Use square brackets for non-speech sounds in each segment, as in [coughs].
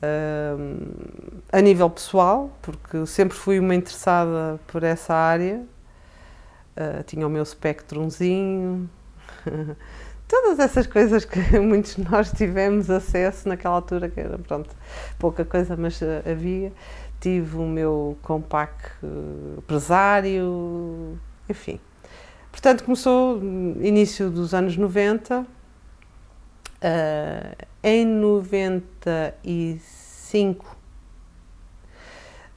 Uh, a nível pessoal, porque sempre fui uma interessada por essa área, uh, tinha o meu Spectrumzinho, [laughs] todas essas coisas que [laughs] muitos de nós tivemos acesso naquela altura, que era pronto, pouca coisa, mas uh, havia. Tive o meu compact empresário, enfim. Portanto, começou no início dos anos 90 Uh, em 95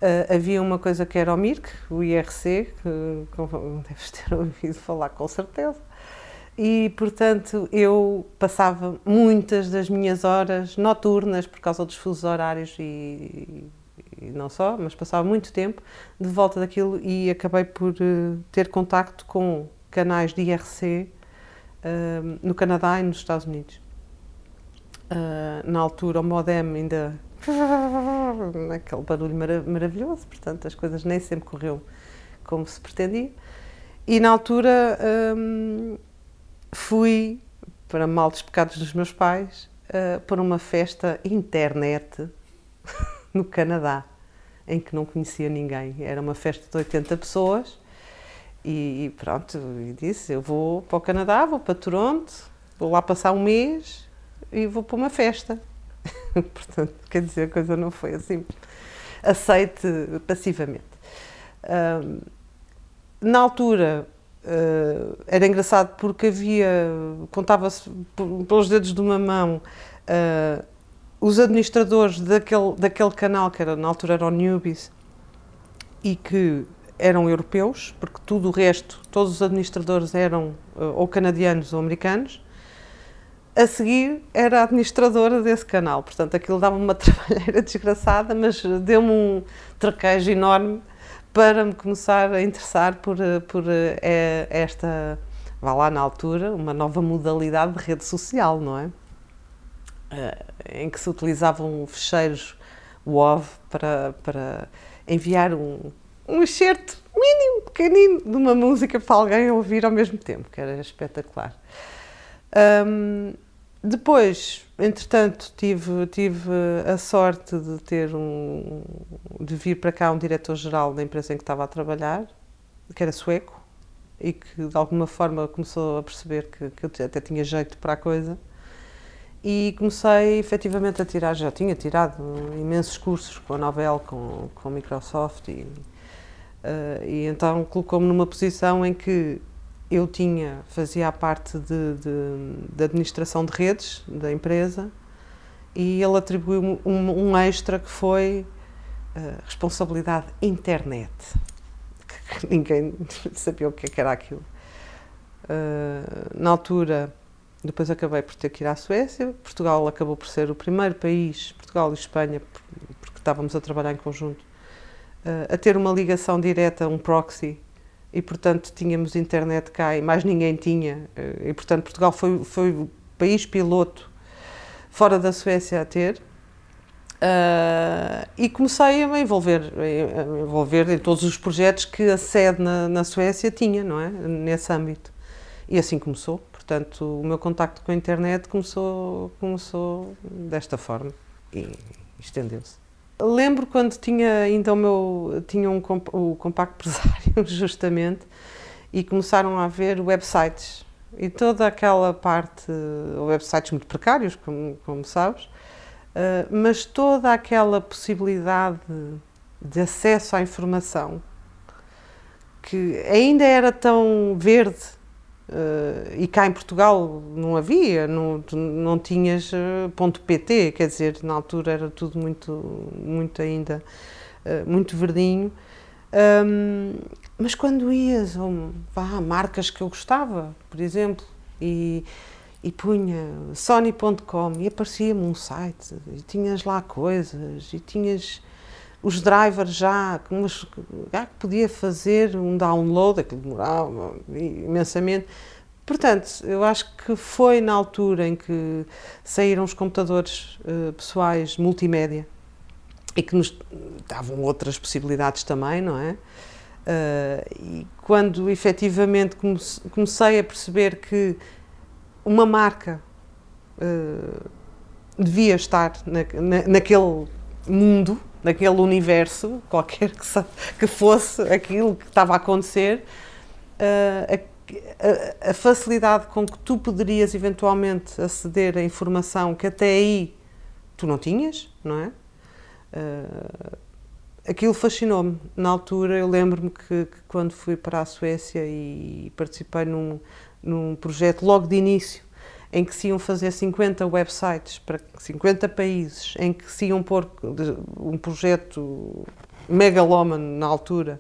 uh, havia uma coisa que era o MIRC, o IRC, que deves ter [laughs] ouvido falar com certeza, e portanto eu passava muitas das minhas horas noturnas por causa dos fusos horários e, e não só, mas passava muito tempo de volta daquilo e acabei por uh, ter contacto com canais de IRC no Canadá e nos Estados Unidos. Uh, na altura o modem ainda [laughs] aquele barulho marav maravilhoso, portanto as coisas nem sempre correu como se pretendia. E na altura um, fui, para mal dos pecados dos meus pais, uh, para uma festa internet [laughs] no Canadá, em que não conhecia ninguém. Era uma festa de 80 pessoas e, e pronto, e disse, eu vou para o Canadá, vou para Toronto, vou lá passar um mês e vou para uma festa. [laughs] Portanto, quer dizer, a coisa não foi assim. Aceite passivamente. Um, na altura uh, era engraçado porque havia, contava-se pelos dedos de uma mão, uh, os administradores daquele, daquele canal, que era, na altura era o Newbies, e que eram europeus, porque tudo o resto, todos os administradores eram uh, ou canadianos ou americanos a seguir era administradora desse canal, portanto aquilo dava-me uma [laughs] trabalheira desgraçada, mas deu-me um traquejo enorme para me começar a interessar por, por é, esta, vá lá na altura, uma nova modalidade de rede social, não é? Em que se utilizavam fecheiros WOV para, para enviar um, um excerto mínimo, pequenino, de uma música para alguém ouvir ao mesmo tempo, que era espetacular. Um, depois, entretanto, tive, tive a sorte de ter um, de vir para cá um diretor-geral da empresa em que estava a trabalhar, que era sueco, e que de alguma forma começou a perceber que, que eu até tinha jeito para a coisa. E comecei efetivamente a tirar, já tinha tirado imensos cursos com a Novell, com, com a Microsoft, e, uh, e então colocou-me numa posição em que eu tinha, fazia a parte de, de, de, administração de redes da empresa e ele atribuiu-me um, um, extra que foi uh, responsabilidade internet. [laughs] Que ninguém [laughs] sabia o que, é era aquilo. Uh, na altura, depois acabei por ter que ir à Suécia. Portugal acabou por ser o primeiro país, Portugal e Espanha, porque estávamos a trabalhar em conjunto, uh, a ter uma ligação direta, um proxy e portanto tínhamos internet cá e mais ninguém tinha eh, e portanto Portugal foi, foi o país piloto fora da Suécia a ter uh, e comecei a me envolver, a me envolver em todos os projetos que a sede na, na Suécia tinha, não é? Nesse âmbito. E assim começou. Portanto, o meu contacto com a internet começou, começou desta forma e estendeu-se. Lembro quando tinha ainda o meu tinha um o compacto empresário [laughs] justamente e começaram a haver websites. E toda aquela parte websites muito precários como, como sabes uh, mas toda aquela possibilidade de acesso à informação que ainda era tão verde Uh, e cá em Portugal não havia, não, não tinhas uh, ponto .pt, quer dizer, na altura era tudo muito, muito ainda, uh, muito verdinho. Um, mas quando ias, um, vá, marcas que eu gostava, por exemplo, e, e punha sony.com e aparecia-me um site e tinhas lá coisas e tinhas os drivers já, mas já que podia fazer um download, aquilo demorava imensamente. Portanto, eu acho que foi na altura em que saíram os computadores uh, pessoais multimédia e que nos davam outras possibilidades também, não é? Uh, e quando efetivamente comecei a perceber que uma marca uh, devia estar na, na, naquele mundo, naquele universo, qualquer que, que, fosse aquilo que estava a acontecer, uh, a, a, a, facilidade com que tu poderias eventualmente aceder a informação que até aí tu não tinhas, não é? Uh, aquilo fascinou-me. Na altura, eu lembro-me que, que, quando fui para a Suécia e participei num, num projeto logo de início, em que se iam fazer 50 websites para 50 países, em que se iam pôr um projeto megalómano na altura.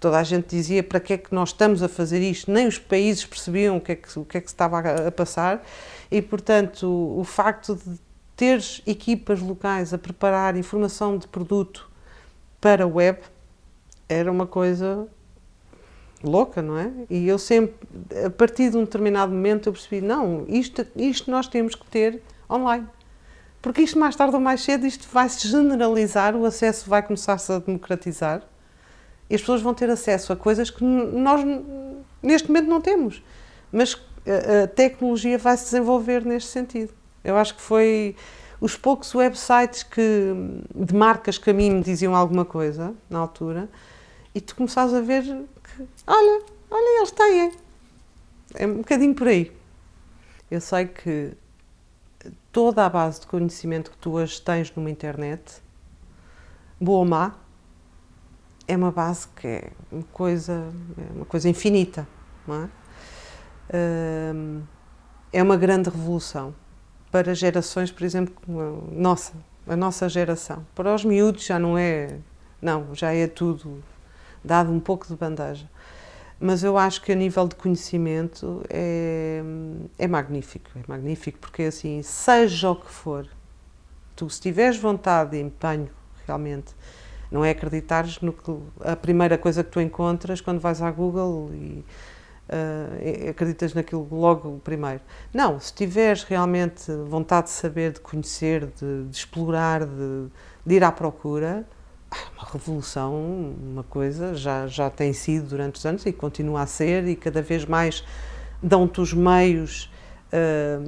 Toda a gente dizia para que é que nós estamos a fazer isto, nem os países percebiam o que é que, o que, é que se estava a, a passar, e portanto o, o facto de teres equipas locais a preparar informação de produto para a web era uma coisa louca, não é? E eu sempre, a partir de um determinado momento, eu percebi: não, isto, isto nós temos que ter online. Porque isto, mais tarde ou mais cedo, isto vai se generalizar, o acesso vai começar-se a democratizar e as pessoas vão ter acesso a coisas que nós, neste momento, não temos. Mas a tecnologia vai se desenvolver neste sentido. Eu acho que foi os poucos websites que, de marcas que a mim me diziam alguma coisa na altura e tu começares a ver olha, olha, eles têm. É um bocadinho por aí. Eu sei que toda a base de conhecimento que tu hoje tens numa internet, boa ou má, é uma base que é uma coisa, é uma coisa infinita, não é? É uma grande revolução para gerações, por exemplo, como a nossa, a nossa geração. Para os miúdos já não é, não, já é tudo dado um pouco de bandeja. Mas eu acho que a nível de conhecimento é, é magnífico, é magnífico, porque assim, seja o que for, tu se tiveres vontade e empenho realmente, não é acreditares no que a primeira coisa que tu encontras quando vais à Google e uh, acreditas naquilo logo primeiro. Não, se tiveres realmente vontade de saber, de conhecer, de, de explorar, de, de, ir à procura, uma revolução, uma coisa, já, já tem sido durante os anos e continua a ser, e cada vez mais dão-te os meios. Uh,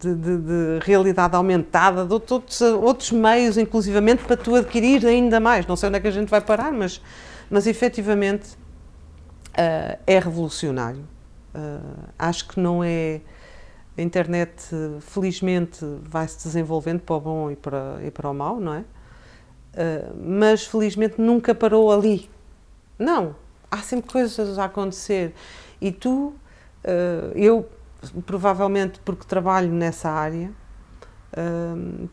de, de, de, realidade aumentada, de outros, outros meios, inclusivamente, para tu adquirir ainda mais. Não sei onde é que a gente vai parar, mas, mas efetivamente uh, é revolucionário. Uh, acho que não é. A internet, felizmente, vai se desenvolvendo para o bom e para, e para o mau, não é? Uh, mas felizmente nunca parou ali. Não, há sempre coisas a acontecer. E tu, eu, provavelmente porque trabalho nessa área,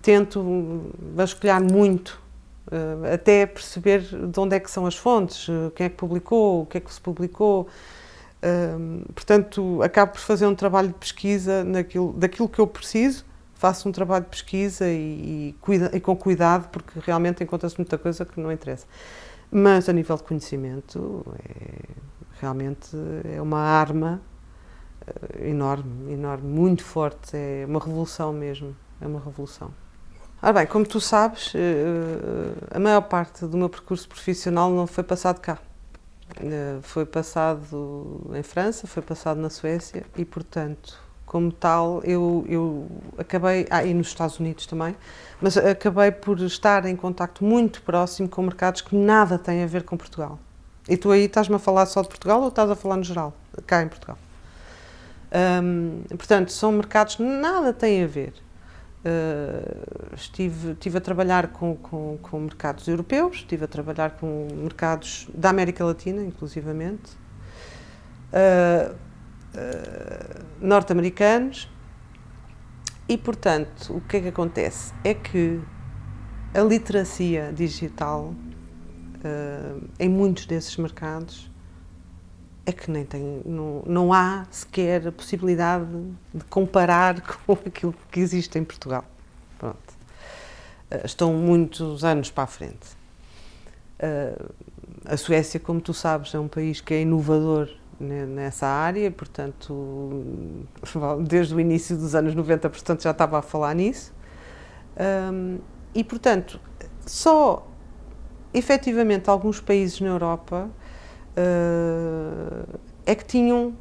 tento vasculhar muito uh, até perceber de onde é que são as fontes, uh, quem é que publicou, o que é que se publicou. Uh, portanto, acabo por fazer um trabalho de pesquisa naquilo, daquilo que eu preciso, faço um trabalho de pesquisa e, e, cuida, e com cuidado, porque realmente encontra-se muita coisa que não interessa. Mas a nível de conhecimento, é, realmente é uma arma enorme, enorme, muito forte, é uma revolução mesmo, é uma revolução. Ora bem, como tu sabes, eh, eh, a maior parte do meu percurso profissional não foi passado cá. Eh, foi passado em França, foi passado na Suécia e, portanto, como tal, eu, eu acabei, ah, e nos Estados Unidos também, mas acabei por estar em contacto muito próximo com mercados que nada têm a ver com Portugal. E tu aí estás-me a falar só de Portugal ou estás a falar no geral, cá em Portugal? Um, portanto, são mercados que nada têm a ver. Uh, estive, estive a trabalhar com, com, com, mercados europeus, estive a trabalhar com mercados da América Latina, inclusivamente, uh, norte-americanos, e portanto, o que é que acontece? É que a literacia digital em muitos desses mercados é que nem tem, não, não há sequer a possibilidade de comparar [laughs] com aquilo que existe em Portugal. Pronto. Uh, estão muitos anos para a frente. A Suécia, como tu sabes, é um país que é inovador nessa área, portanto, [laughs] desde o início dos anos 90, portanto, já estava a falar nisso. Um, e, portanto, só efetivamente alguns países na Europa uh, é que tinham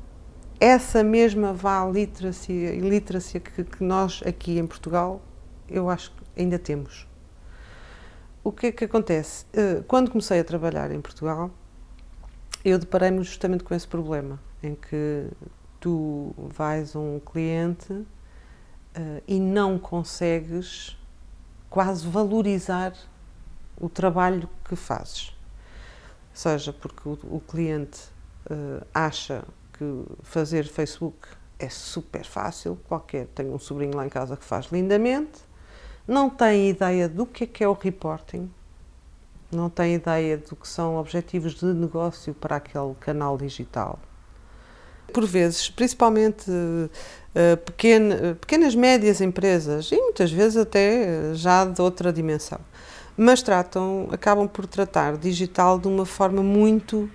essa mesma vá literacia, literacia que, que nós aqui em Portugal, eu acho que ainda temos. O que é que acontece? Uh, quando comecei a trabalhar em Portugal, eu deparei-me justamente com esse problema, em que tu vais a um cliente uh, e não consegues quase valorizar o trabalho que fazes. Seja porque o, o cliente uh, acha que fazer Facebook é super fácil, qualquer, tenho um sobrinho lá em casa que faz lindamente, não tem ideia do que é que é o reporting, não tem ideia do que são objetivos de negócio para aquele canal digital. Por vezes, principalmente uh, pequena, pequenas, médias empresas, e muitas vezes até já de outra dimensão, mas tratam, acabam por tratar digital de uma forma muito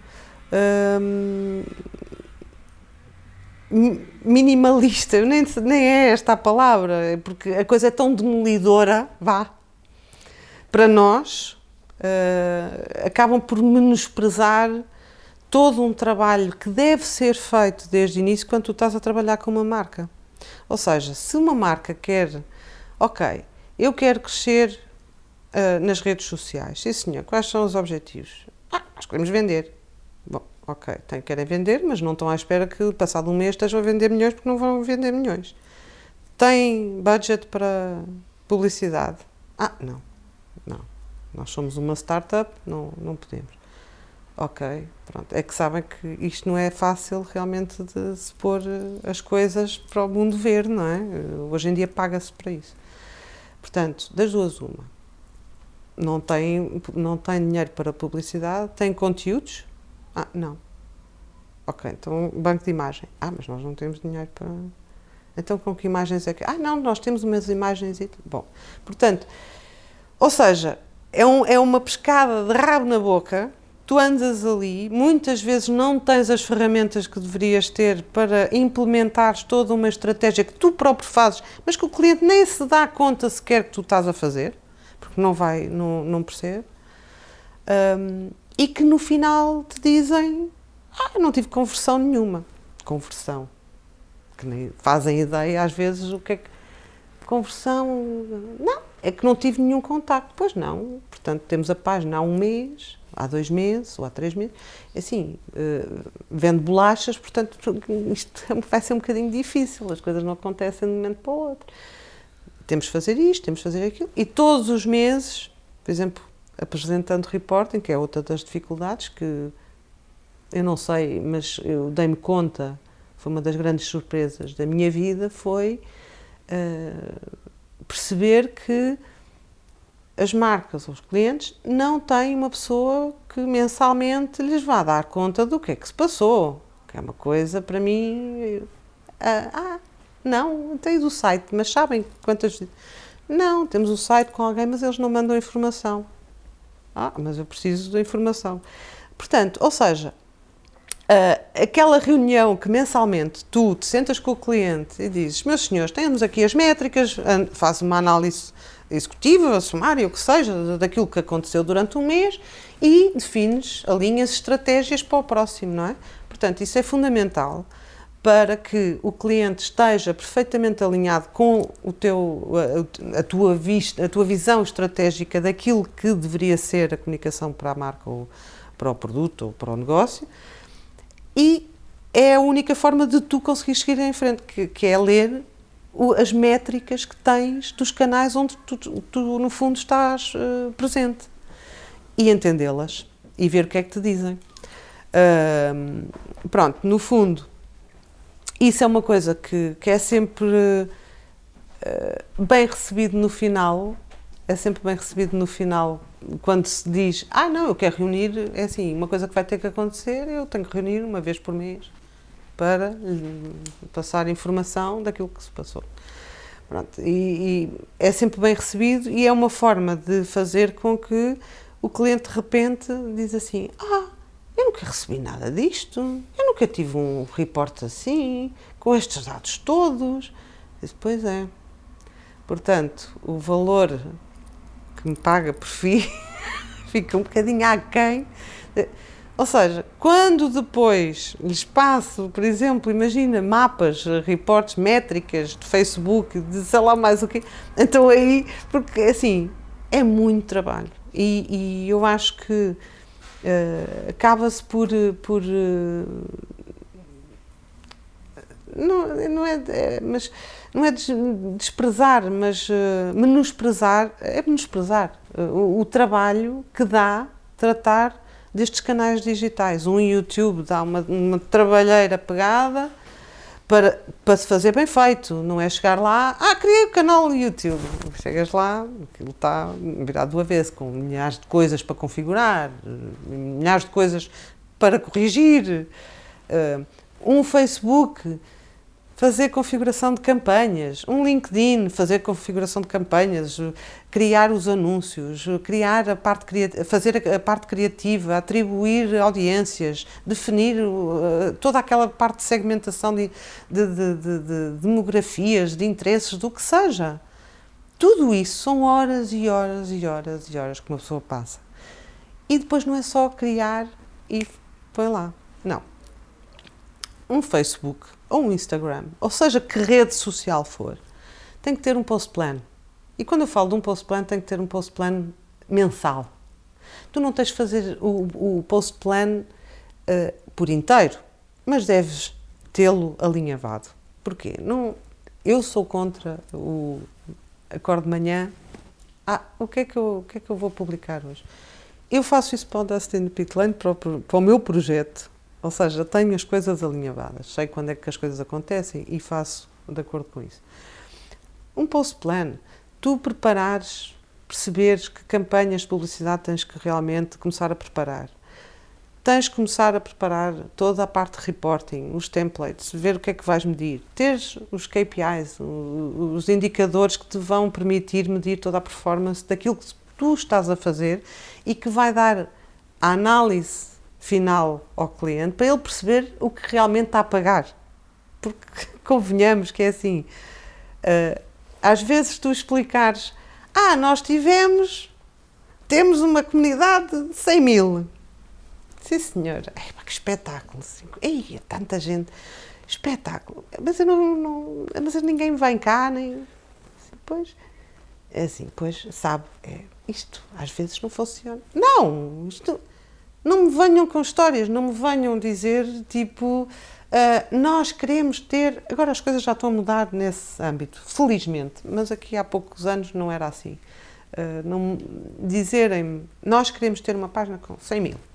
um, minimalista, nem, nem é esta a palavra, porque a coisa é tão demolidora, vá, para nós, uh, acabam por menosprezar todo um trabalho que deve ser feito desde o início quando tu estás a trabalhar com uma marca. Ou seja, se uma marca quer, ok, eu quero crescer uh, nas redes sociais, sim senhor, quais são os objetivos? Ah, nós queremos vender. Bom, ok, tem, querem vender, mas não estão à espera que passado um mês estejam a vender milhões porque não vão vender milhões. Tem budget para publicidade? Ah, não, não. Nós somos uma startup, não, não podemos. Ok, pronto. É que sabem que isto não é fácil realmente de se pôr eh, as coisas para o mundo ver, não é? Hoje em dia paga-se para isso. Portanto, das duas, uma. Não tem, não tem dinheiro para publicidade, tem conteúdos? Ah, não. Ok, então banco de imagem. Ah, mas nós não temos dinheiro para. Então com que imagens é que. Ah, não, nós temos umas imagens e. Bom, portanto, ou seja, é, um, é uma pescada de rabo na boca. Tu andas ali, muitas vezes não tens as ferramentas que deverias ter para implementares toda uma estratégia que tu próprio fazes, mas que o cliente nem se dá conta sequer que tu estás a fazer, porque não vai, não, não percebe. Um, e que no final te dizem: Ah, não tive conversão nenhuma. Conversão. Que nem fazem ideia às vezes o que é que. Conversão. Não, é que não tive nenhum contacto. Pois não. Portanto, temos a página há um mês, há dois meses ou há três meses. Assim, uh, vendo bolachas, portanto, isto vai ser um bocadinho difícil. As coisas não acontecem de um momento para o outro. Temos de fazer isto, temos de fazer aquilo. E todos os meses, por exemplo, apresentando reporting, que é outra das dificuldades que eu não sei, mas eu dei-me conta, foi uma das grandes surpresas da minha vida, foi uh, perceber que as marcas ou os clientes não têm uma pessoa que mensalmente lhes vá dar conta do que é que se passou, que é uma coisa para mim. Uh, ah, não, tenho o site, mas sabem quantas. Não, temos o site com alguém, mas eles não mandam informação. Ah, mas eu preciso da informação. Portanto, ou seja, uh, aquela reunião que mensalmente tu te sentas com o cliente e dizes: Meus senhores, temos aqui as métricas, faz uma análise executiva, sumária, o que seja, daquilo que aconteceu durante um mês e defines, alinhas estratégias para o próximo, não é? Portanto, isso é fundamental para que o cliente esteja perfeitamente alinhado com o teu, a, tua vista, a tua visão estratégica daquilo que deveria ser a comunicação para a marca ou para o produto ou para o negócio e é a única forma de tu conseguir seguir em frente, que, que é ler o, as métricas que tens dos canais onde tu, tu, no fundo estás uh, presente e entendê-las e ver o que é que te dizem. Uh, pronto, no fundo, isso é uma coisa que, que é sempre uh, bem recebido no final, é sempre bem recebido no final quando se diz, ah, não, eu quero reunir, é assim, uma coisa que vai ter que acontecer, eu tenho que reunir uma vez por mês para passar informação daquilo que se passou. Pronto, e, e, é sempre bem recebido e é uma forma de fazer com que o cliente de repente diz assim: Ah, eu nunca recebi nada disto, eu nunca tive um report assim, com estes dados todos. Diz, pois é. Portanto, o valor que me paga por FII [laughs] fica um bocadinho aquém. Ou seja, quando depois lhes passo, por exemplo, imagina mapas, reportes, métricas de Facebook, de sei lá mais o quê, então aí, porque assim, é muito trabalho. E, e eu acho que uh, acaba-se por. por uh, não, não é, é, mas não é desprezar, mas uh, menosprezar, é menosprezar o, o trabalho que dá tratar destes canais digitais. Um YouTube dá uma, uma trabalheira pegada para, para se fazer bem feito, não é chegar lá, ah, criei o canal do YouTube. Chegas lá, aquilo está virado do avesso, com milhares de coisas para configurar, milhares de coisas para corrigir. Uh, um Facebook fazer configuração de campanhas, um LinkedIn, fazer configuração de campanhas, criar os anúncios, criar a parte fazer a parte criativa, atribuir audiências, definir uh, toda aquela parte de segmentação de, de, de, de, demografias, de interesses, do que seja. Tudo isso são horas e horas e horas e horas que uma pessoa passa. E depois não é só criar e põe lá. Não. Um Facebook ou um Instagram, ou seja, que rede social for, tem que ter um post plan. E quando eu falo de um post plan, tem que ter um post plan mensal. Tu não tens de fazer o, o post plan uh, por inteiro, mas deves tê-lo alinhavado. Porquê? Não, eu sou contra o acorde de manhã. Ah, o que, é que eu, o que é que eu vou publicar hoje? Eu faço isso para o Dustin Pitlane, para, para o meu projeto, ou seja, tenho as coisas alinhavadas, sei quando é que as coisas acontecem e faço de acordo com isso. Um post-plan, tu preparares, perceberes que campanhas de publicidade tens que realmente começar a preparar. Tens que começar a preparar toda a parte de reporting, os templates, ver o que é que vais medir, teres os KPIs, os indicadores que te vão permitir medir toda a performance daquilo que tu estás a fazer e que vai dar a análise final ao cliente para ele perceber o que realmente está a pagar. Porque [laughs] convenhamos que é assim, uh, às vezes tu explicares, ah, nós tivemos, temos uma comunidade de 100 mil. Sim, senhor. Ei, que espetáculo. Ei, é tanta gente. Espetáculo. Mas, eu não, não, mas ninguém vem cá, nem. Pois. É assim, pois, sabe, é, isto às vezes não funciona. Não, isto não me venham com histórias, não me venham dizer tipo. Uh, nós queremos ter. Agora as coisas já estão a mudar nesse âmbito, felizmente, mas aqui há poucos anos não era assim. Uh, não dizerem nós queremos ter uma página com 100 mil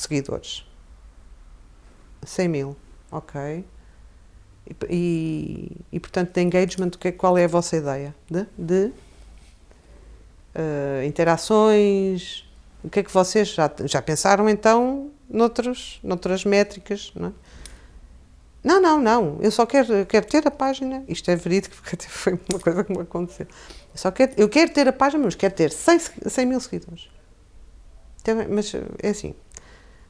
seguidores. 100 mil, ok. E, e, e portanto, de engagement, que, qual é a vossa ideia? De, de uh, interações, o que é que vocês já, já pensaram então noutros, noutras métricas? Não, é? não, não, não, eu só quero, quero ter a página, isto é verídico porque foi uma coisa que me aconteceu. Eu, só quero, eu quero ter a página, mas quero ter 100, 100 mil seguidores. Então, mas é assim,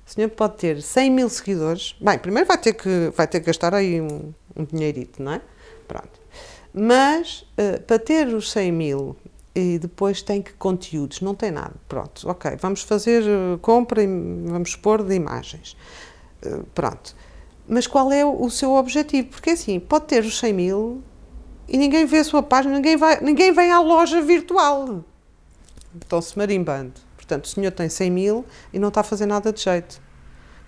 o senhor pode ter 100 mil seguidores, bem, primeiro vai ter que, vai ter que gastar aí um, um dinheirito, não é? Pronto. Mas uh, para ter os 100 mil e depois tem que conteúdos, não tem nada. Pronto, ok, vamos fazer uh, compra e vamos pôr de imagens. Uh, pronto. Mas qual é o, seu objetivo? Porque assim, pode ter os 100 mil e ninguém vê a sua página, ninguém, vai, ninguém vem à loja virtual. Estão-se marimbando. Portanto, o senhor tem 100 mil e não está a fazer nada de jeito.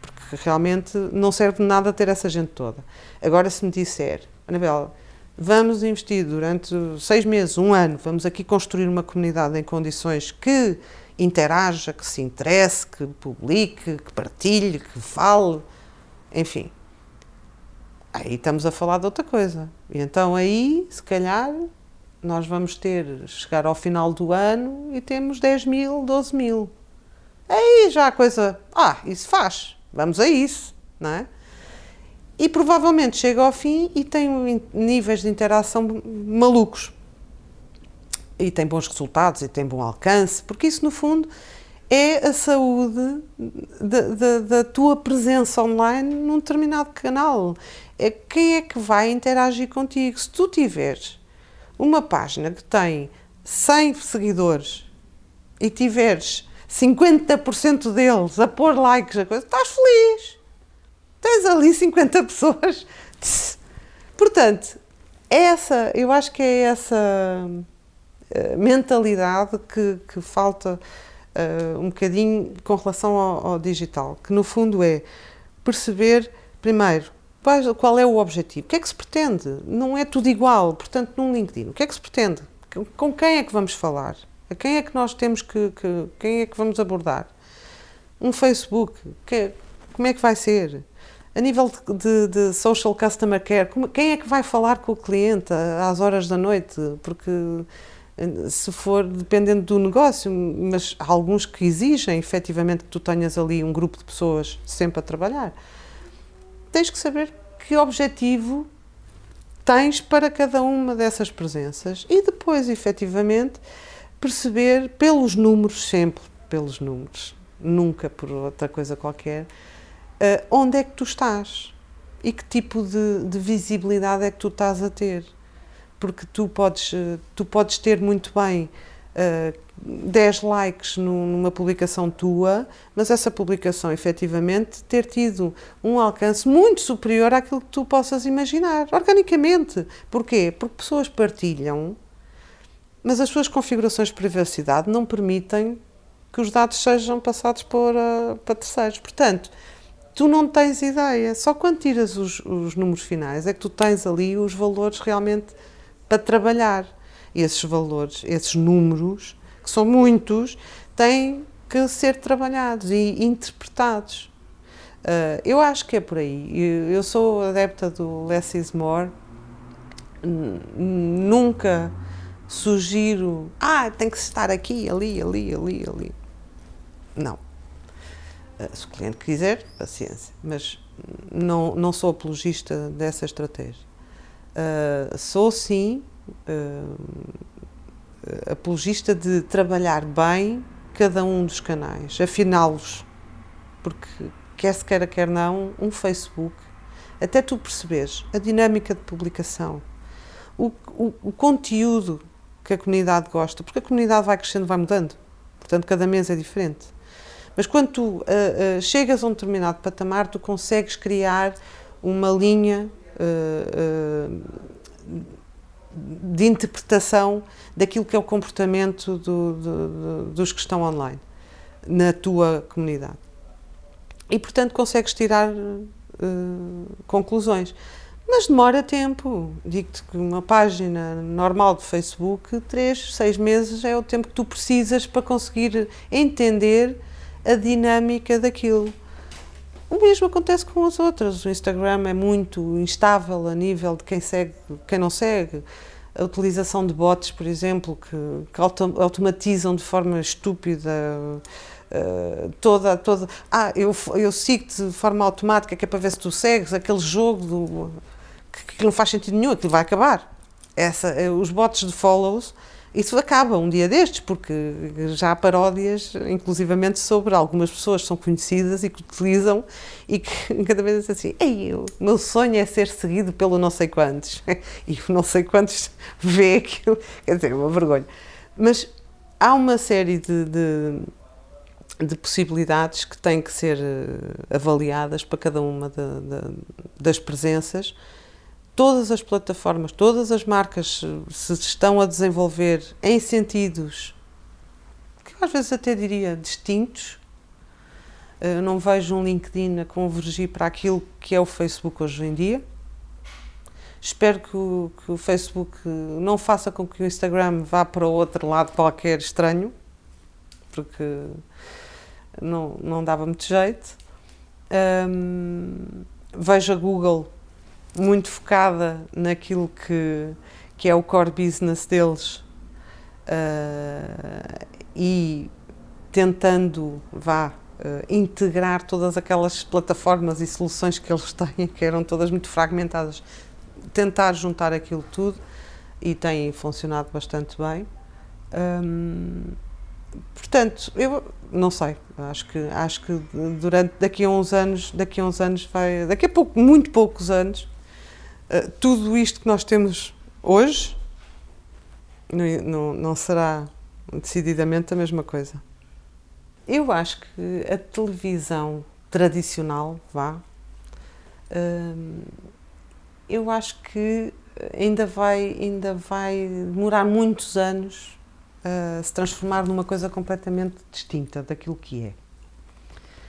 Porque realmente não serve nada ter essa gente toda. Agora, se me disser, Anabela, vamos investir durante seis meses, um ano, vamos aqui construir uma comunidade em condições que interaja, que se interesse, que publique, que partilhe, que fale, enfim. Aí estamos a falar de outra coisa. E então aí, se calhar, nós vamos ter, chegar ao final do ano e temos 10 mil, 12 mil. Aí já a coisa, ah, isso faz, vamos a isso, não é? E provavelmente chega ao fim e tem níveis de interação malucos. E tem bons resultados e tem bom alcance, porque isso no fundo é a saúde da tua presença online num determinado canal. É quem é que vai interagir contigo. Se tu tiveres uma página que tem 100 seguidores e tiveres 50% deles a pôr likes, a coisa, estás feliz. Tens ali 50 pessoas. [laughs] Portanto, essa, eu acho que é essa eh, mentalidade que, que falta uh, um bocadinho com relação ao, ao, digital, que no fundo é perceber, primeiro, qual é o objetivo, o que é que se pretende? Não é tudo igual, portanto, num LinkedIn, o que é que se pretende? Com quem é que vamos falar? A quem é que nós temos que, que quem é que vamos abordar? Um Facebook, que, como é que vai ser? A nível de, de, de, social customer care, quem é que vai falar com o cliente às horas da noite? Porque se for dependendo do negócio, mas há alguns que exigem efetivamente que tu tenhas ali um grupo de pessoas sempre a trabalhar. Tens que saber que objetivo tens para cada uma dessas presenças e depois, efetivamente, perceber pelos números, sempre pelos números, nunca por outra coisa qualquer, uh, onde é que tu estás e que tipo de, de visibilidade é que tu estás a ter porque tu podes, eh, tu podes ter muito bem uh, 10 likes numa publicação tua, mas essa publicação efetivamente ter tido um alcance muito superior àquilo que tu possas imaginar, organicamente. Porquê? Porque pessoas partilham, mas as suas configurações de privacidade não permitem que os dados sejam passados para, para terceiros. Portanto, tu não tens ideia. Só quando tiras os, os números finais é que tu tens ali os valores realmente para trabalhar. Esses valores, esses números, que são muitos, têm que ser trabalhados e interpretados. Uh, eu acho que é por aí. Eu, eu sou adepta do less is more. Nunca sugiro, ah, tem que estar aqui, ali, ali, ali, ali. Não. Uh, se o cliente quiser, paciência. Mas não, não sou apologista dessa estratégia. Uh, sou sim uh, apologista de trabalhar bem cada um dos canais, afiná-los, porque quer se queira, quer não, um Facebook, até tu percebes a dinâmica de publicação, o, o, o conteúdo que a comunidade gosta, porque a comunidade vai crescendo, vai mudando, portanto, cada mês é diferente. Mas quando tu uh, uh, chegas a um determinado patamar, tu consegues criar uma linha uh, de interpretação daquilo que é o comportamento do, do, do, dos que estão online na tua comunidade. E, portanto, consegues tirar uh, conclusões. Mas demora tempo. Digo-te que uma página normal de Facebook, três, seis meses é o tempo que tu precisas para conseguir entender a dinâmica daquilo. O mesmo acontece com as outras. O Instagram é muito instável a nível de quem segue, quem não segue. A utilização de bots, por exemplo, que, que auto, automatizam de forma estúpida uh, toda, toda. Ah, eu, eu sigo-te de forma automática, que é para ver se tu segues aquele jogo do, que, que não faz sentido nenhum, aquilo vai acabar. Essa, eh, os bots de follows isso acaba um dia destes, porque já há paródias, inclusivamente, sobre algumas pessoas que são conhecidas e que utilizam e que [laughs] cada vez dizem assim: Ei, o meu sonho é ser seguido pelo não sei quantos. [laughs] E o não sei quantos [laughs] vê aquilo. Quer dizer, é uma vergonha. Mas há uma série de, de, de possibilidades que têm que ser eh, avaliadas para cada uma das presenças todas as plataformas, todas as marcas se estão a desenvolver em sentidos que às vezes até diria distintos. Eu não vejo um LinkedIn a convergir para aquilo que é o Facebook hoje em dia. Espero que o, que o Facebook não faça com que o Instagram vá para outro lado qualquer estranho, porque não, não dava muito jeito. Um, vejo a Google muito focada naquilo que, que é o core business deles, uh, e tentando, vá, uh, integrar todas aquelas plataformas e soluções que eles [laughs] têm, que eram todas muito fragmentadas, tentar juntar aquilo tudo e tem funcionado bastante bem. Um, portanto, eu não sei, acho que acho que durante daqui a uns anos, daqui a uns anos vai, daqui a pouco, muito poucos anos, uh, tudo isto que nós temos hoje não, não, não será decididamente a mesma coisa. Eu acho que a televisão tradicional, vá, hum, eu acho que ainda vai, ainda vai demorar muitos anos a se transformar numa coisa completamente distinta daquilo que é.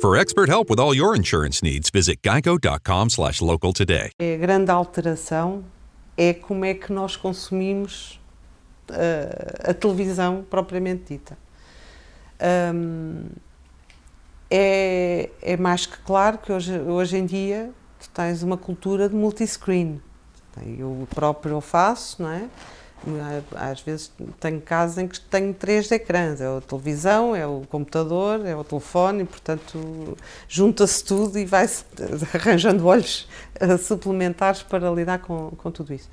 For expert help with all your insurance needs, visit geico.com slash local today. A grande alteração é como é que nós consumimos uh, a televisão propriamente dita. Um, é, é mais que claro que hoje, hoje em dia tu tens uma cultura de multiscreen. Eu próprio faço, não é? Às vezes tenho casos em que tenho três ecrãs, é a televisão, é o computador, é o telefone, e portanto junta-se tudo e vai-se [laughs] arranjando olhos suplementares para lidar com, com tudo isso.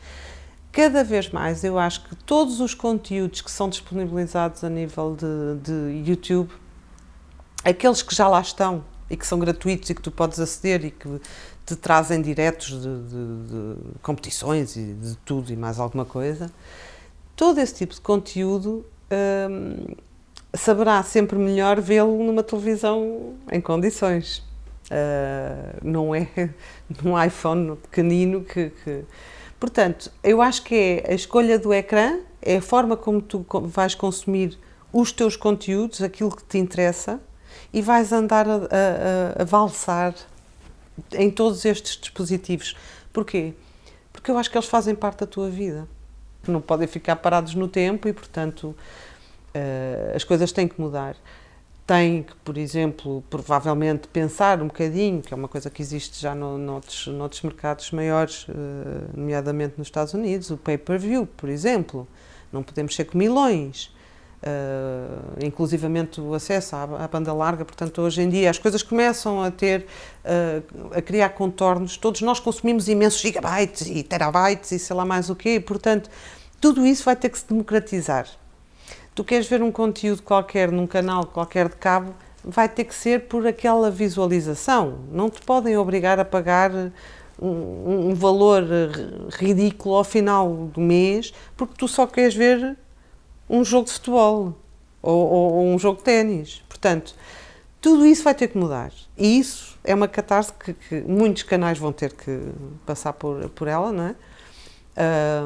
Cada vez mais eu acho que todos os conteúdos que são disponibilizados a nível de, de YouTube, aqueles que já lá estão e que são gratuitos e que tu podes aceder e que te trazem diretos de, de, de, competições e de tudo e mais alguma coisa, todo esse tipo de conteúdo hum, saberá sempre melhor vê-lo numa televisão em condições. Uh, não é [laughs] num iPhone pequenino que, que, Portanto, eu acho que é a escolha do ecrã, é a forma como tu vais consumir os teus conteúdos, aquilo que te interessa, e vais andar a, a, a valsar em todos estes dispositivos. Porquê? Porque eu acho que eles fazem parte da tua vida. Não podem ficar parados no tempo e, portanto, uh, as coisas têm que mudar. Tem que, por exemplo, provavelmente pensar um bocadinho, que é uma coisa que existe já no, noutros, noutros mercados maiores, uh, nomeadamente nos Estados Unidos, o pay-per-view, por exemplo. Não podemos ser comilões uh, inclusivamente o acesso à, à, banda larga. Portanto, hoje em dia as coisas começam a ter, uh, a criar contornos. Todos nós consumimos imensos gigabytes e terabytes e sei lá mais o quê. Portanto, tudo isso vai ter que se democratizar. Tu queres ver um conteúdo qualquer num canal qualquer de cabo, vai ter que ser por aquela visualização. Não te podem obrigar a pagar um, um, valor ridículo ao final do mês porque tu só queres ver um jogo de futebol ou, ou, ou um jogo de ténis. Portanto, tudo isso vai ter que mudar. E isso é uma catarse que, que muitos canais vão ter que passar por, por ela, não é?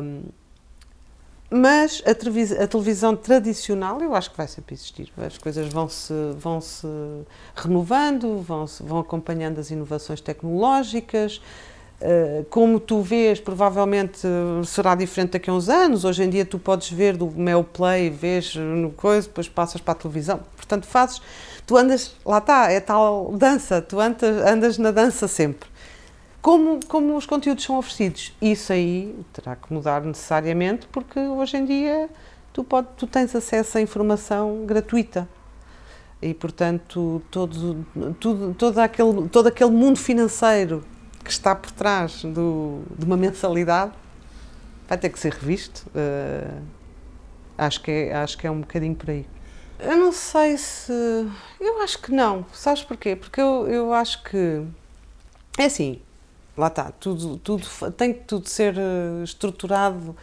Um, mas a televisão, a televisão, tradicional eu acho que vai sempre existir. As coisas vão se, vão -se renovando, vão, -se, vão acompanhando as inovações tecnológicas. Eh, como tu vês, provavelmente será diferente daqui a uns anos. Hoje em dia tu podes ver do Mel Play, vês no coisa, depois passas para a televisão. Portanto, fazes, tu andas, lá está, é tal dança, tu andas, andas na dança sempre. Como, como os conteúdos são oferecidos, isso aí terá que mudar necessariamente, porque hoje em dia tu, pode, tu tens acesso à informação gratuita e portanto todo, todo, todo, aquele, todo aquele mundo financeiro que está por trás do, de uma mensalidade vai ter que ser revisto. Uh, Acho que é, acho que é um bocadinho por aí. Eu não sei se. Eu acho que não. Sabes porquê? Porque eu, eu acho que. É assim, lá está, tudo, tudo, tem que tudo ser eh, estruturado uh,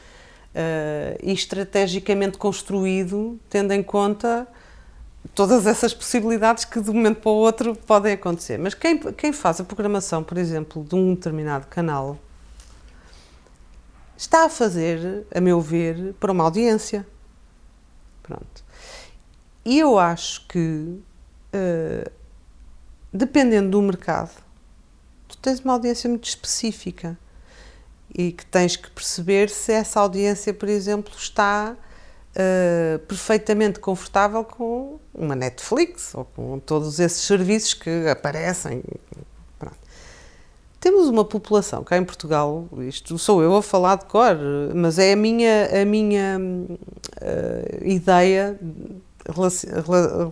e estrategicamente construído, tendo em conta todas essas possibilidades que de um momento para o outro podem acontecer. Mas quem, quem faz a programação, por exemplo, de um determinado canal, está a fazer, a meu ver, para uma audiência. Pronto. E eu acho que, uh, dependendo do mercado, tu tens uma audiência muito específica e que tens que perceber se essa audiência, por exemplo, está uh, perfeitamente confortável com uma Netflix ou com todos esses serviços que aparecem. Pronto. Temos uma população cá em Portugal, isto sou eu a falar de cor, mas é a minha, a minha uh, ideia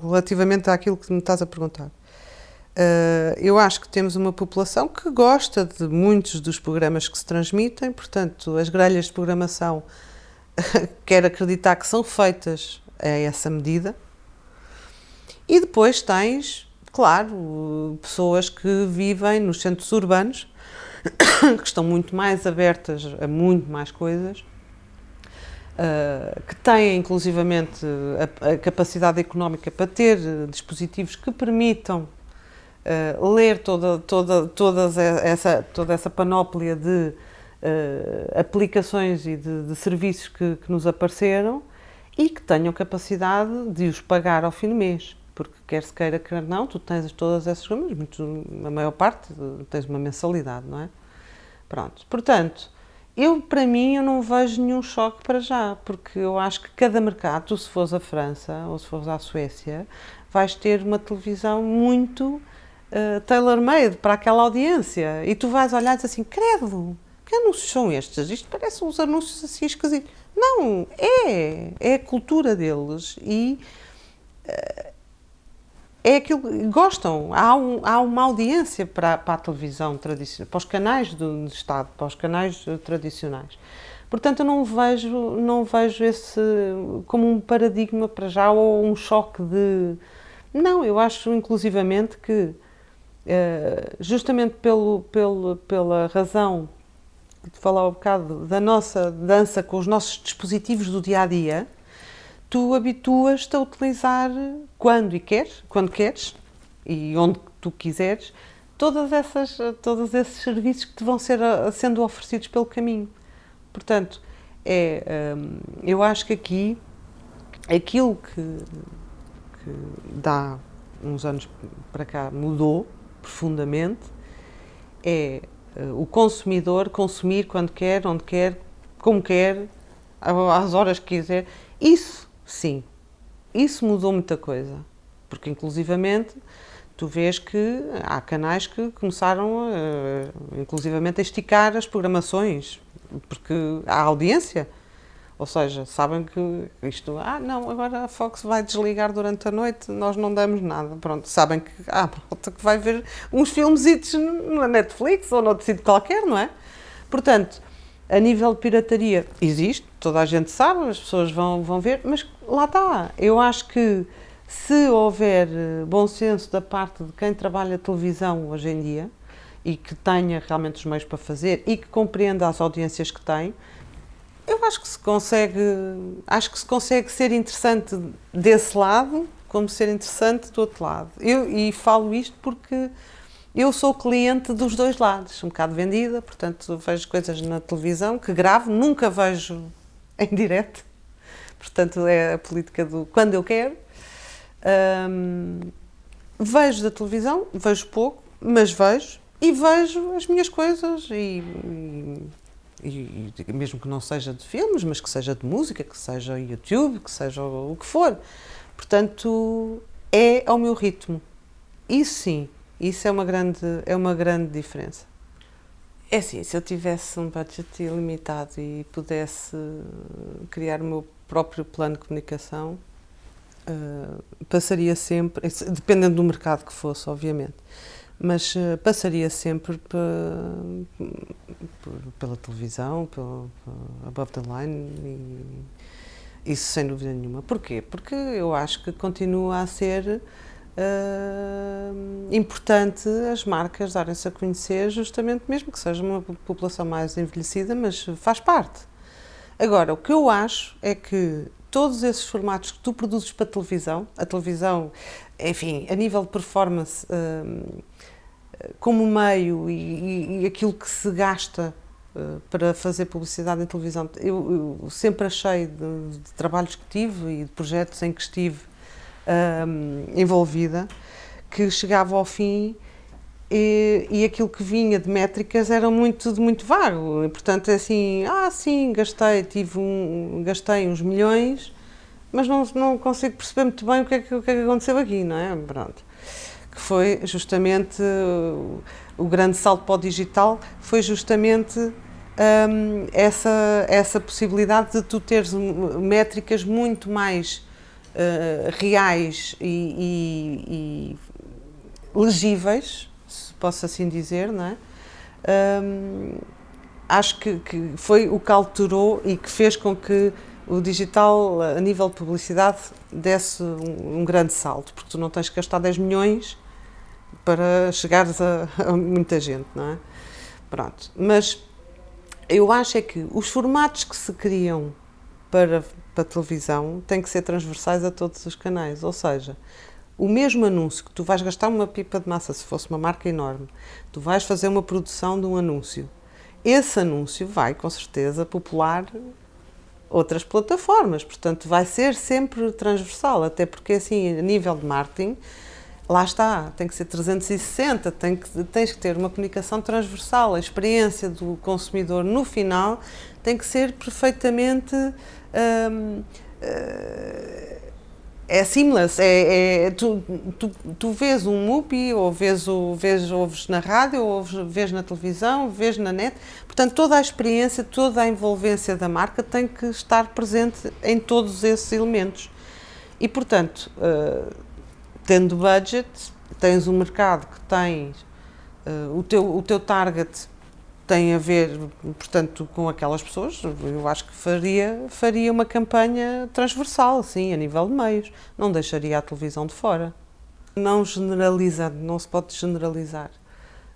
relativamente àquilo que me estás a perguntar. Uh, eu acho que temos uma população que gosta de muitos dos programas que se transmitem, portanto, as grelhas de programação [laughs] quero acreditar que são feitas a essa medida. E depois tens, claro, pessoas que vivem nos centros urbanos, [coughs] que estão muito mais abertas a muito mais coisas, uh, que têm inclusivamente a, capacidade económica para ter dispositivos que permitam uh, ler toda, toda, todas essa, toda essa panóplia de aplicações e de, de serviços que, que, nos apareceram e que tenham capacidade de os pagar ao fim do mês. Porque quer se queira, quer não, tu tens todas essas coisas, muito, a maior parte tens uma mensalidade, não é? Pronto. Portanto, eu, para mim, eu não vejo nenhum choque para já, porque eu acho que cada mercado, tu se fores à França ou se fores à Suécia, vais ter uma televisão muito uh, tailor-made para aquela audiência. E tu vais olhar e dizer assim, credo, que anúncios são estes? Isto parece uns anúncios assim esquisitos. Não, é, é a cultura deles e uh, é aquilo que gostam. Há, um, há uma audiência para, para a televisão tradicional, para os canais do Estado, para os canais tradicionais. Portanto, eu não vejo, não vejo esse como um paradigma para já ou um choque de. Não, eu acho inclusivamente que, eh, justamente pelo, pelo, pela razão de falar um bocado da nossa dança com os nossos dispositivos do dia a dia, tu habituas-te a utilizar quando e queres, quando queres e onde tu quiseres, todas essas, todos esses serviços que te vão ser sendo oferecidos pelo caminho. Portanto, é, hum, eu acho que aqui aquilo que, que dá uns anos para cá mudou profundamente é o consumidor consumir quando quer, onde quer, como quer, às horas que quiser. Isso, sim, isso mudou muita coisa. Porque, inclusivamente, tu vês que há canais que começaram, a, inclusivamente, a esticar as programações, porque há audiência. Ou seja, sabem que isto, ah, não, agora a Fox vai desligar durante a noite, nós não damos nada. Pronto, sabem que ah, [laughs] malta que vai ver uns filmes na Netflix ou noutro sítio qualquer, não é? Portanto, a nível de pirataria existe, toda a gente sabe, as pessoas vão, vão ver, mas lá está. Eu acho que se houver eh, bom senso da parte de quem trabalha televisão hoje em dia e que tenha realmente os meios para fazer e que compreenda as audiências que tem, eu acho que se consegue, acho que se consegue ser interessante desse lado, como ser interessante do outro lado. Eu, e falo isto porque eu sou cliente dos dois lados, um bocado vendida, portanto vejo coisas na televisão que gravo, nunca vejo [laughs] em direto, portanto é a política do quando eu quero. Um, vejo da televisão, vejo pouco, mas vejo e vejo as minhas coisas e, e e, e, mesmo que não seja de filmes, mas que seja de música, que seja YouTube, que seja o, o que for. Portanto, é ao meu ritmo. Isso sim, isso é uma grande, é uma grande diferença. É assim, se eu tivesse um budget ilimitado e pudesse criar o meu próprio plano de comunicação, uh, passaria sempre, dependendo do mercado que fosse, obviamente, mas uh, passaria sempre pela televisão, pelo, Above the Line, e, Isso sem dúvida nenhuma. Porquê? Porque eu acho que continua a ser uh, importante as marcas darem-se a conhecer, justamente mesmo que seja uma população mais envelhecida, mas faz parte. Agora, o que eu acho é que todos esses formatos que tu produzes para a televisão, a televisão, enfim, a nível de performance, como meio e, aquilo que se gasta uh, para fazer publicidade em televisão, eu, eu sempre achei de, de, trabalhos que tive e de projetos em que estive um, envolvida, que chegava ao fim e, e, aquilo que vinha de métricas era muito muito vago. E, portanto, é assim, ah, sim, gastei, tive um, gastei uns milhões, mas não, não consigo perceber muito bem o que, é que, o que é que aconteceu aqui, não é? Pronto. Que foi justamente o, grande salto para o digital, foi justamente essa, essa possibilidade de tu teres métricas muito mais uh, reais e, e, e, legíveis, se posso assim dizer, não é? Um, acho que, que, foi o que alterou e que fez com que o digital, a nível de publicidade, desse um, um grande salto, porque tu não tens que gastar 10 milhões para chegares a, [laughs] a, muita gente, não é? Pronto. Mas eu acho é que os formatos que se criam para para televisão têm que ser transversais a todos os canais. Ou seja, o mesmo anúncio que tu vais gastar uma pipa de massa, se fosse uma marca enorme, tu vais fazer uma produção de um anúncio. Esse anúncio vai, com certeza, popular outras plataformas, portanto, vai ser sempre transversal, até porque, assim, a nível de marketing, lá está, tem que ser 360, tem que, tens que ter uma comunicação transversal, a experiência do consumidor no final tem que ser perfeitamente uh, é seamless, é, é tu, tu, tu, vês um MUPI, ou vês, o, vês, ouves na rádio, ou ouves, vês na televisão, vês na net, portanto toda a experiência, toda a envolvência da marca tem que estar presente em todos esses elementos. E portanto, uh, tendo budget, tens um mercado que tens uh, o, teu, o teu target tem a ver, portanto, com aquelas pessoas, eu acho que faria, faria uma campanha transversal, sim, a nível de meios. Não deixaria a televisão de fora. Não generalizando, não se pode generalizar.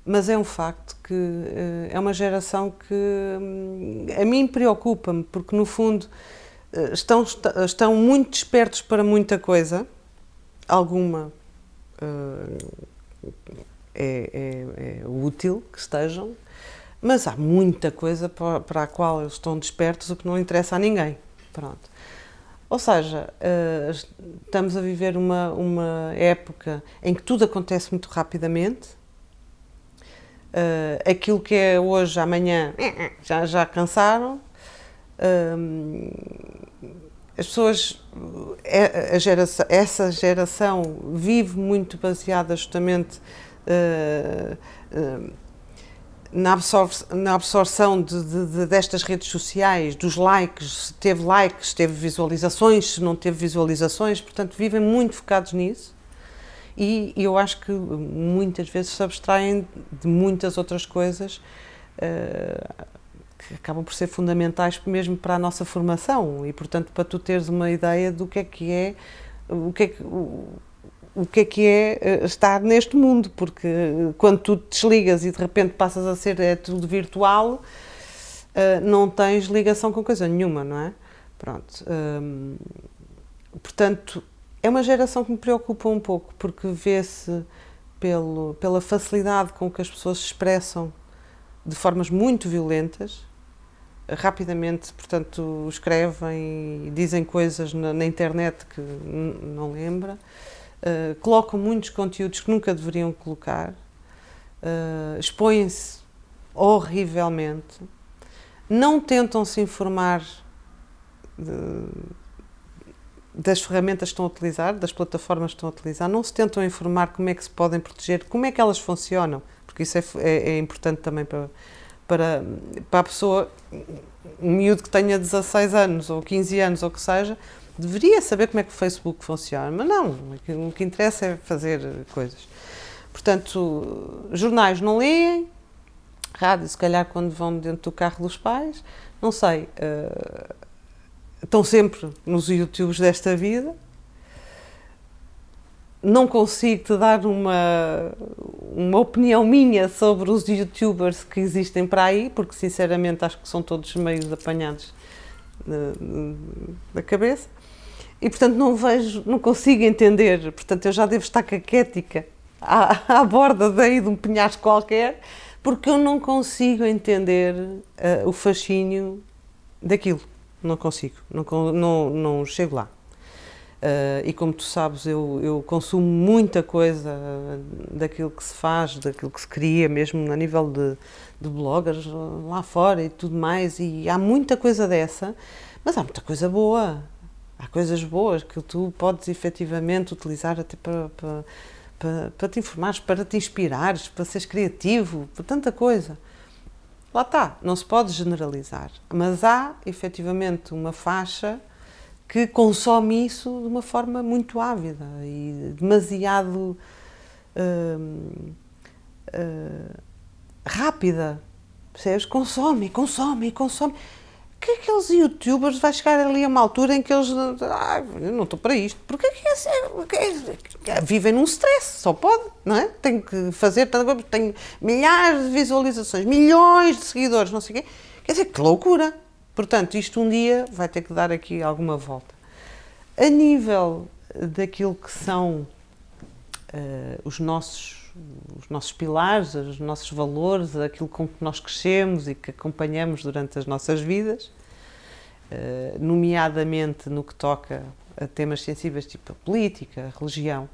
Mas é um facto que uh, é uma geração que um, a mim preocupa-me, porque no fundo uh, estão, estão muito despertos para muita coisa, alguma uh, é, é, é útil que estejam, mas há muita coisa para, a qual eles estão despertos, o que não interessa a ninguém. Pronto. Ou seja, uh, estamos a viver uma, uma época em que tudo acontece muito rapidamente. Uh, aquilo que é hoje, amanhã, já, já cansaram. As pessoas, a geração, essa geração vive muito baseada justamente na, absor na absorção de, de, de, destas redes sociais, dos likes, se teve likes, teve visualizações, se não teve visualizações, portanto vivem muito focados nisso. E, e eu acho que muitas vezes se abstraem de muitas outras coisas uh, que acabam por ser fundamentais mesmo para a nossa formação. E portanto para tu teres uma ideia do que é que é o que é que o que é que é eh, estar neste mundo, porque eh, quando tu te desligas e de repente passas a ser é tudo virtual, eh, não tens ligação com coisa nenhuma, não é? Pronto. Hum, portanto, é uma geração que me preocupa um pouco, porque vê-se pela facilidade com que as pessoas se expressam de formas muito violentas, rapidamente, portanto, escrevem e dizem coisas na, na internet que não lembra. Uh, colocam muitos conteúdos que nunca deveriam colocar, uh, expõem-se horrivelmente, não tentam se informar de, das ferramentas que estão a utilizar, das plataformas que estão a utilizar, não se tentam informar como é que se podem proteger, como é que elas funcionam, porque isso é, é, é importante também para, para, para a pessoa, um miúdo que tenha 16 anos ou 15 anos ou que seja, deveria saber como é que o Facebook funciona, mas não, o que interessa é fazer coisas. Portanto, jornais não leem, rádio, se calhar, quando vão dentro do carro dos pais, não sei. Uh, estão sempre nos YouTubes desta vida. Não consigo te dar uma, uma opinião minha sobre os YouTubers que existem para aí, porque sinceramente acho que são todos meios apanhados da cabeça. E portanto não vejo, não consigo entender. Portanto, eu já devo estar caquética à, [laughs] à borda daí de um penhasco qualquer, porque eu não consigo entender uh, o fascínio daquilo. Não consigo, não, não, não chego lá. Uh, e como tu sabes, eu, eu consumo muita coisa daquilo que se faz, daquilo que se cria, mesmo a nível de, de bloggers lá fora e tudo mais, e há muita coisa dessa, mas há muita coisa boa. Há coisas boas que tu podes efetivamente utilizar até para, para, para, para te informares, para te inspirares, para seres criativo, para tanta coisa. Lá está, não se pode generalizar, mas há efetivamente uma faixa que consome isso de uma forma muito ávida e demasiado uh, uh, rápida. Percebes? Consome, consome, consome que aqueles youtubers vai chegar ali a uma altura em que eles. Ah, não estou para isto. Porque que é, é, vivem num stress, só pode, não é? Tem que fazer Tenho milhares de visualizações, milhões de seguidores, não sei o quê. Quer dizer, que loucura! Portanto, isto um dia vai ter que dar aqui alguma volta. A nível daquilo que são uh, os nossos os nossos pilares, os nossos valores, aquilo com que nós crescemos e que acompanhamos durante as nossas vidas, eh, nomeadamente no que toca a temas sensíveis tipo a política, a religião.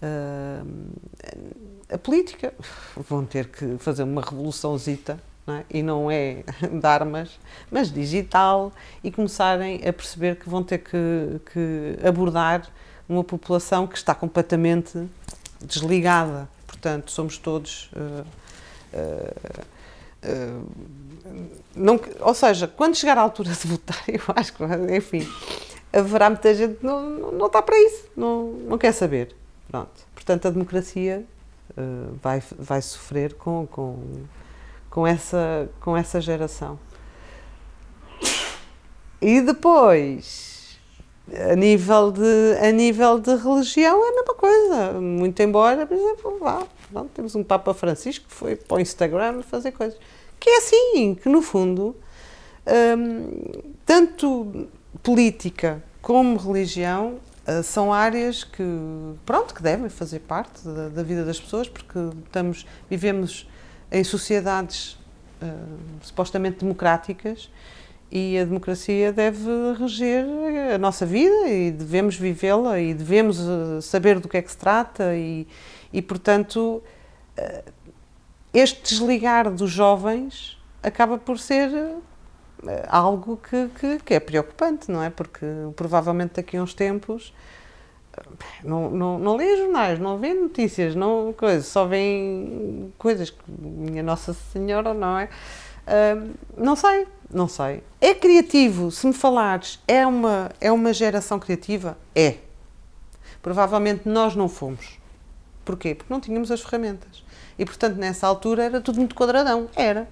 Eh, a política [laughs] vão ter que fazer uma revoluçãozita não é? e não é [laughs] de armas, mas digital e começarem a perceber que vão ter que, que abordar uma população que está completamente desligada. Portanto, somos todos. Uh, uh, uh, não, ou seja, quando chegar à altura de votar, [laughs] eu acho que, enfim, haverá muita gente que não, não, não está para isso, não, não quer saber. Pronto. Portanto, a democracia vai, vai sofrer com, com, com, essa, com essa geração. E depois a nível de a nível de religião é a mesma coisa. Muito embora por exemplo pronto, temos um Papa Francisco que foi para o Instagram fazer coisas. Que é assim que no fundo hum, tanto política como religião uh, são áreas que pronto que devem fazer parte da, da, vida das pessoas porque estamos vivemos em sociedades uh, supostamente democráticas e a democracia deve reger a nossa vida e devemos vivê-la e devemos eh, saber do que é que se trata e, e portanto eh, este desligar dos jovens acaba por ser eh, algo que, que, que, é preocupante, não é? Porque provavelmente daqui a uns tempos não, não, não jornais, não vê notícias, não coisas, só vêem coisas que minha Nossa Senhora, não é? Uh, não sei, não sei. É criativo, se me falares, é uma, é uma geração criativa? É. Provavelmente nós não fomos. Porquê? Porque não tínhamos as ferramentas. E, portanto, nessa altura era tudo muito quadradão. Era.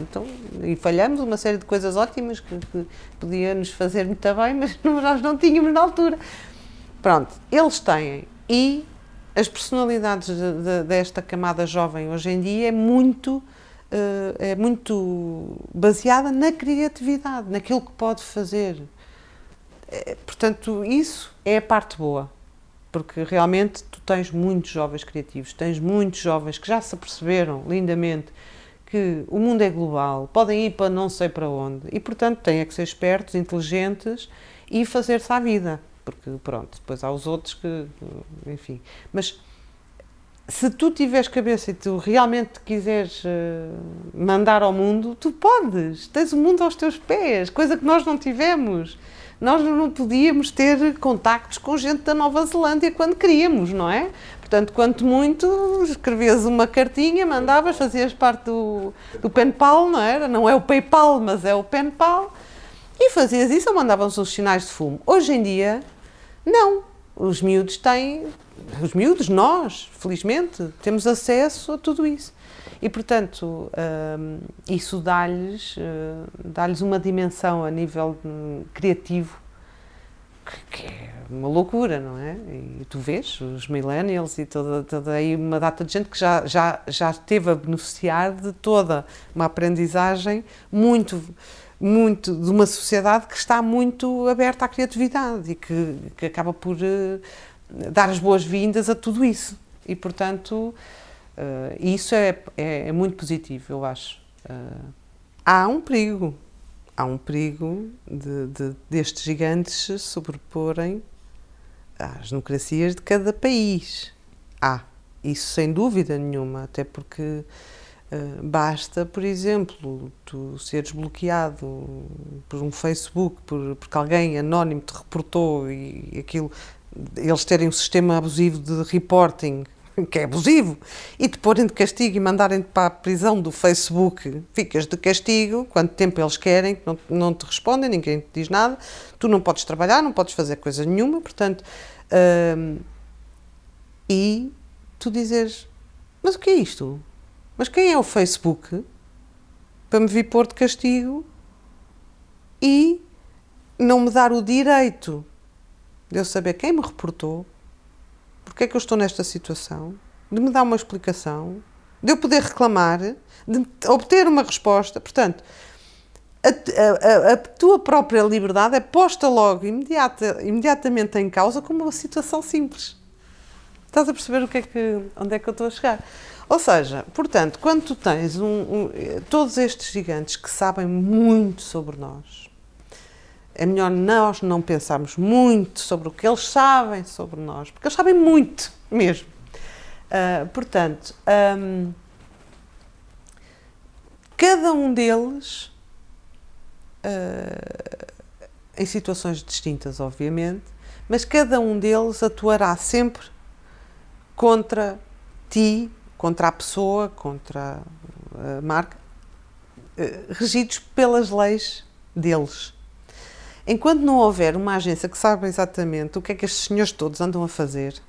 Então, e falhamos uma série de coisas ótimas que, que podia nos fazer muito bem, mas [laughs] nós não tínhamos na altura. Pronto, eles têm. E as personalidades de, de, desta camada jovem hoje em dia é muito é muito baseada na criatividade, naquilo que pode fazer. É, portanto, isso é a parte boa, porque realmente tu tens muitos jovens criativos, tens muitos jovens que já se aperceberam lindamente que o mundo é global, podem ir para não sei para onde e, portanto, têm é que ser espertos, inteligentes e fazer-se à vida, porque pronto, depois há os outros que, enfim, mas se tu tiveres cabeça e tu realmente quiseres uh, mandar ao mundo, tu podes, tens o mundo aos teus pés, coisa que nós não tivemos. Nós não podíamos ter contactos com gente da Nova Zelândia quando queríamos, não é? Portanto, quanto muito, escrevias uma cartinha, mandavas, fazias parte do, do PenPal, não era? Não é o PayPal, mas é o PenPal. E fazias isso ou mandavam-se os sinais de fumo. Hoje em dia, não os miúdos têm, os miúdos, nós, felizmente, temos acesso a tudo isso. E, portanto, um, isso dá-lhes uh, dá uma dimensão a nível um, criativo que, é uma loucura, não é? E tu vês os millennials e toda, toda aí uma data de gente que já, já, já esteve a beneficiar de toda uma aprendizagem muito muito de uma sociedade que está muito aberta à criatividade e que, que acaba por uh, dar as boas-vindas a tudo isso. E, portanto, uh, isso é, é, é, muito positivo, eu acho. Uh, há um perigo. Há um perigo de, de, destes gigantes se sobreporem às democracias de cada país. Há. Isso sem dúvida nenhuma, até porque Uh, basta, por exemplo, tu seres bloqueado por um Facebook por, porque alguém anónimo te reportou e aquilo, eles terem um sistema abusivo de reporting, que é abusivo, e te porem de castigo e mandarem-te para a prisão do Facebook, ficas de castigo, quanto tempo eles querem, não, não te respondem, ninguém te diz nada, tu não podes trabalhar, não podes fazer coisa nenhuma, portanto, uh, e tu dizes, mas o que é isto? Mas quem é o Facebook para me vir pôr de castigo e não me dar o direito de eu saber quem me reportou, porque é que eu estou nesta situação, de me dar uma explicação, de eu poder reclamar, de obter uma resposta. Portanto, a, a, a, tua própria liberdade é posta logo, imediata, imediatamente em causa, como uma situação simples. Estás a perceber o que é que, onde é que eu estou a chegar? Ou seja, portanto, quando tu tens um, um, todos estes gigantes que sabem muito sobre nós, é melhor nós não pensarmos muito sobre o que eles sabem sobre nós, porque eles sabem muito mesmo. Uh, portanto, um, cada um deles, uh, em situações distintas, obviamente, mas cada um deles atuará sempre contra ti contra a pessoa, contra a marca, eh, regidos pelas leis deles. Enquanto não houver uma agência que saiba exatamente o que é que estes senhores todos andam a fazer,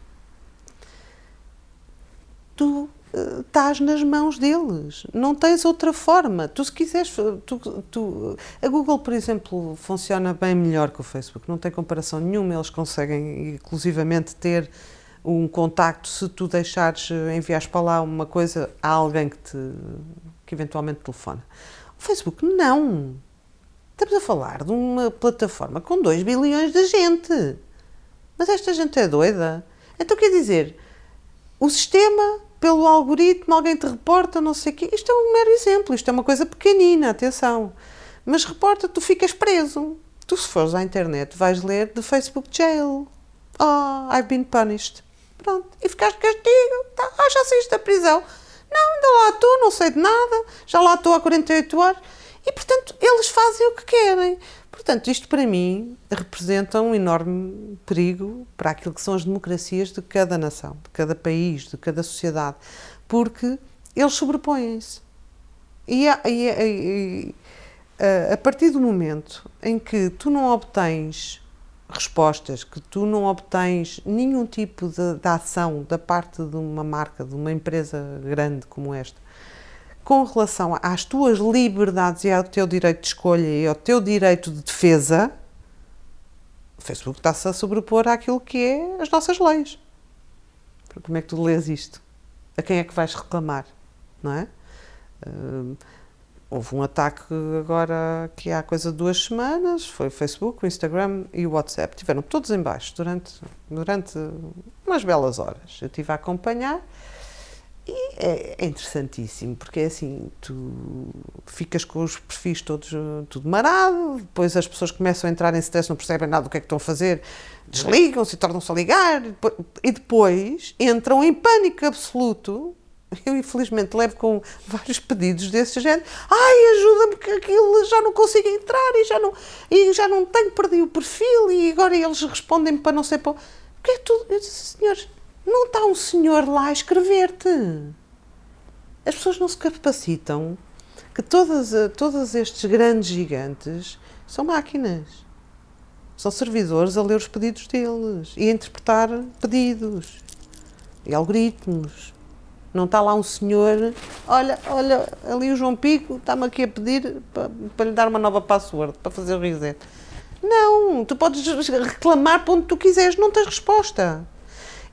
tu uh, estás nas mãos deles. Não tens outra forma. Tu, se quiseres. Tu, tu, a Google, por exemplo, funciona bem melhor que o Facebook. Não tem comparação nenhuma. Eles conseguem, inclusivamente, ter um contacto, se tu deixares, eh, enviares para lá uma coisa a alguém que, te, que eventualmente telefona. O Facebook, não. Estamos a falar de uma plataforma com 2 bilhões de gente. Mas esta gente é doida. Então quer dizer, o sistema, pelo algoritmo, alguém te reporta, não sei o quê. Isto é um mero exemplo, isto é uma coisa pequenina, atenção. Mas reporta, tu ficas preso. Tu, se fores à internet, vais ler The Facebook Jail. Oh, I've been punished. Pronto. E ficaste de castigo. Tá. Ah, já saíste da prisão. Não, ainda lá estou, não sei de nada. Já lá estou há 48 horas. E, portanto, eles fazem o que querem. Portanto, isto para mim representa um enorme perigo para aquilo que são as democracias de cada nação, de cada país, de cada sociedade, porque eles sobrepõem-se. E, e, e, a partir do momento em que tu não obtens respostas, que tu não obtens nenhum tipo de, de, ação da parte de uma marca, de uma empresa grande como esta, com relação às tuas liberdades e ao teu direito de escolha e ao teu direito de defesa, o Facebook está-se a sobrepor àquilo que é as nossas leis. Como é que tu lês isto? A quem é que vais reclamar? Não é? Uh, Houve um ataque agora que há coisa de duas semanas, foi o Facebook, o Instagram e o WhatsApp. Tiveram todos em baixo durante, durante umas belas horas. Eu estive a acompanhar e é, é interessantíssimo, porque é assim, tu ficas com os perfis todos tudo marado, depois as pessoas começam a entrar em stress, não percebem nada do que é que estão a fazer, desligam-se tornam-se a ligar, e depois entram em pânico absoluto eu, infelizmente, levo com vários pedidos desse género. Ai, ajuda-me que aquilo já não consigo entrar e já não, e já não tenho, perdi o perfil e agora eles respondem para não sei para. Porque é tudo. Eu disse, senhores, não está um senhor lá a escrever-te. As pessoas não se capacitam que todas, todos estes grandes gigantes são máquinas. São servidores a ler os pedidos deles e a interpretar pedidos e algoritmos. Não está lá um senhor, olha, olha, ali o João Pico está-me aqui a pedir para, para lhe dar uma nova password, para fazer o reset. Não, tu podes reclamar para onde tu quiseres, não tens resposta.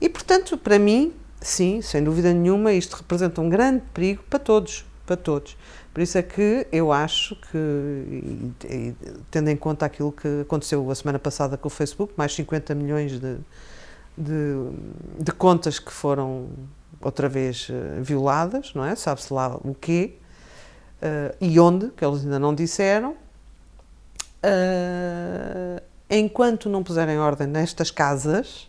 E portanto, para mim, sim, sem dúvida nenhuma, isto representa um grande perigo para todos, para todos. Por isso é que eu acho que, tendo em conta aquilo que aconteceu a semana passada com o Facebook, mais 50 milhões de, de, de contas que foram outra vez uh, violadas, não é? Sabe-se lá o quê uh, e onde, que eles ainda não disseram. Uh, enquanto não puserem ordem nestas casas,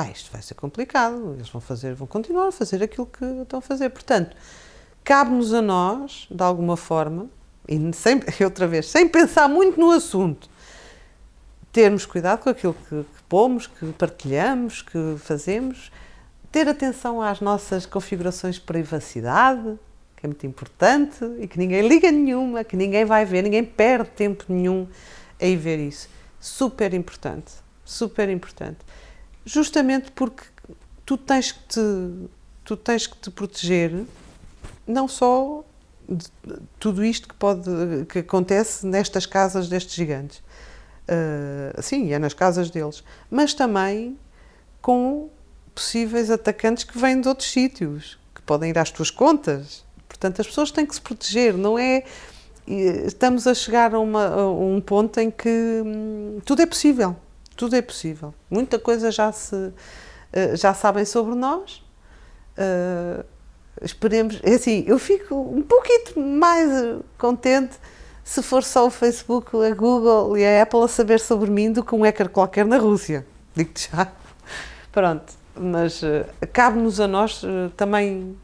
ah, isto vai ser complicado. Eles vão fazer, vão continuar a fazer aquilo que estão a fazer. Portanto, cabe-nos a nós, de alguma forma, e sem, [laughs] outra vez, sem pensar muito no assunto, termos cuidado com aquilo que, que pomos, que partilhamos, que fazemos, ter atenção às nossas configurações de privacidade, que é muito importante, e que ninguém liga nenhuma, que ninguém vai ver, ninguém perde tempo nenhum a ir ver isso. Super importante, super importante. Justamente porque tu tens que te, tu tens que te proteger não só de tudo isto que pode que acontece nestas casas destes gigantes, uh, sim, é nas casas deles, mas também com possíveis atacantes que vêm de outros sítios, que podem ir às tuas contas. Portanto, as pessoas têm que se proteger, não é? Estamos a chegar a, uma, a um ponto em que hum, tudo é possível, tudo é possível. Muita coisa já se uh, já sabem sobre nós. Uh, esperemos, é assim, eu fico um pouquinho mais contente se for só o Facebook, a Google e a Apple a saber sobre mim do que um hacker qualquer na Rússia. Digo-te já. Pronto, mas uh, cabe-nos a nós uh, também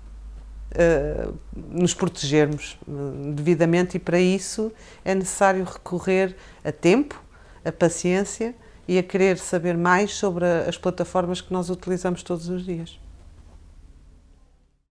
nos protegermos devidamente e para isso é necessário recorrer a tempo, a paciência e a querer saber mais sobre as plataformas que nós utilizamos todos os dias.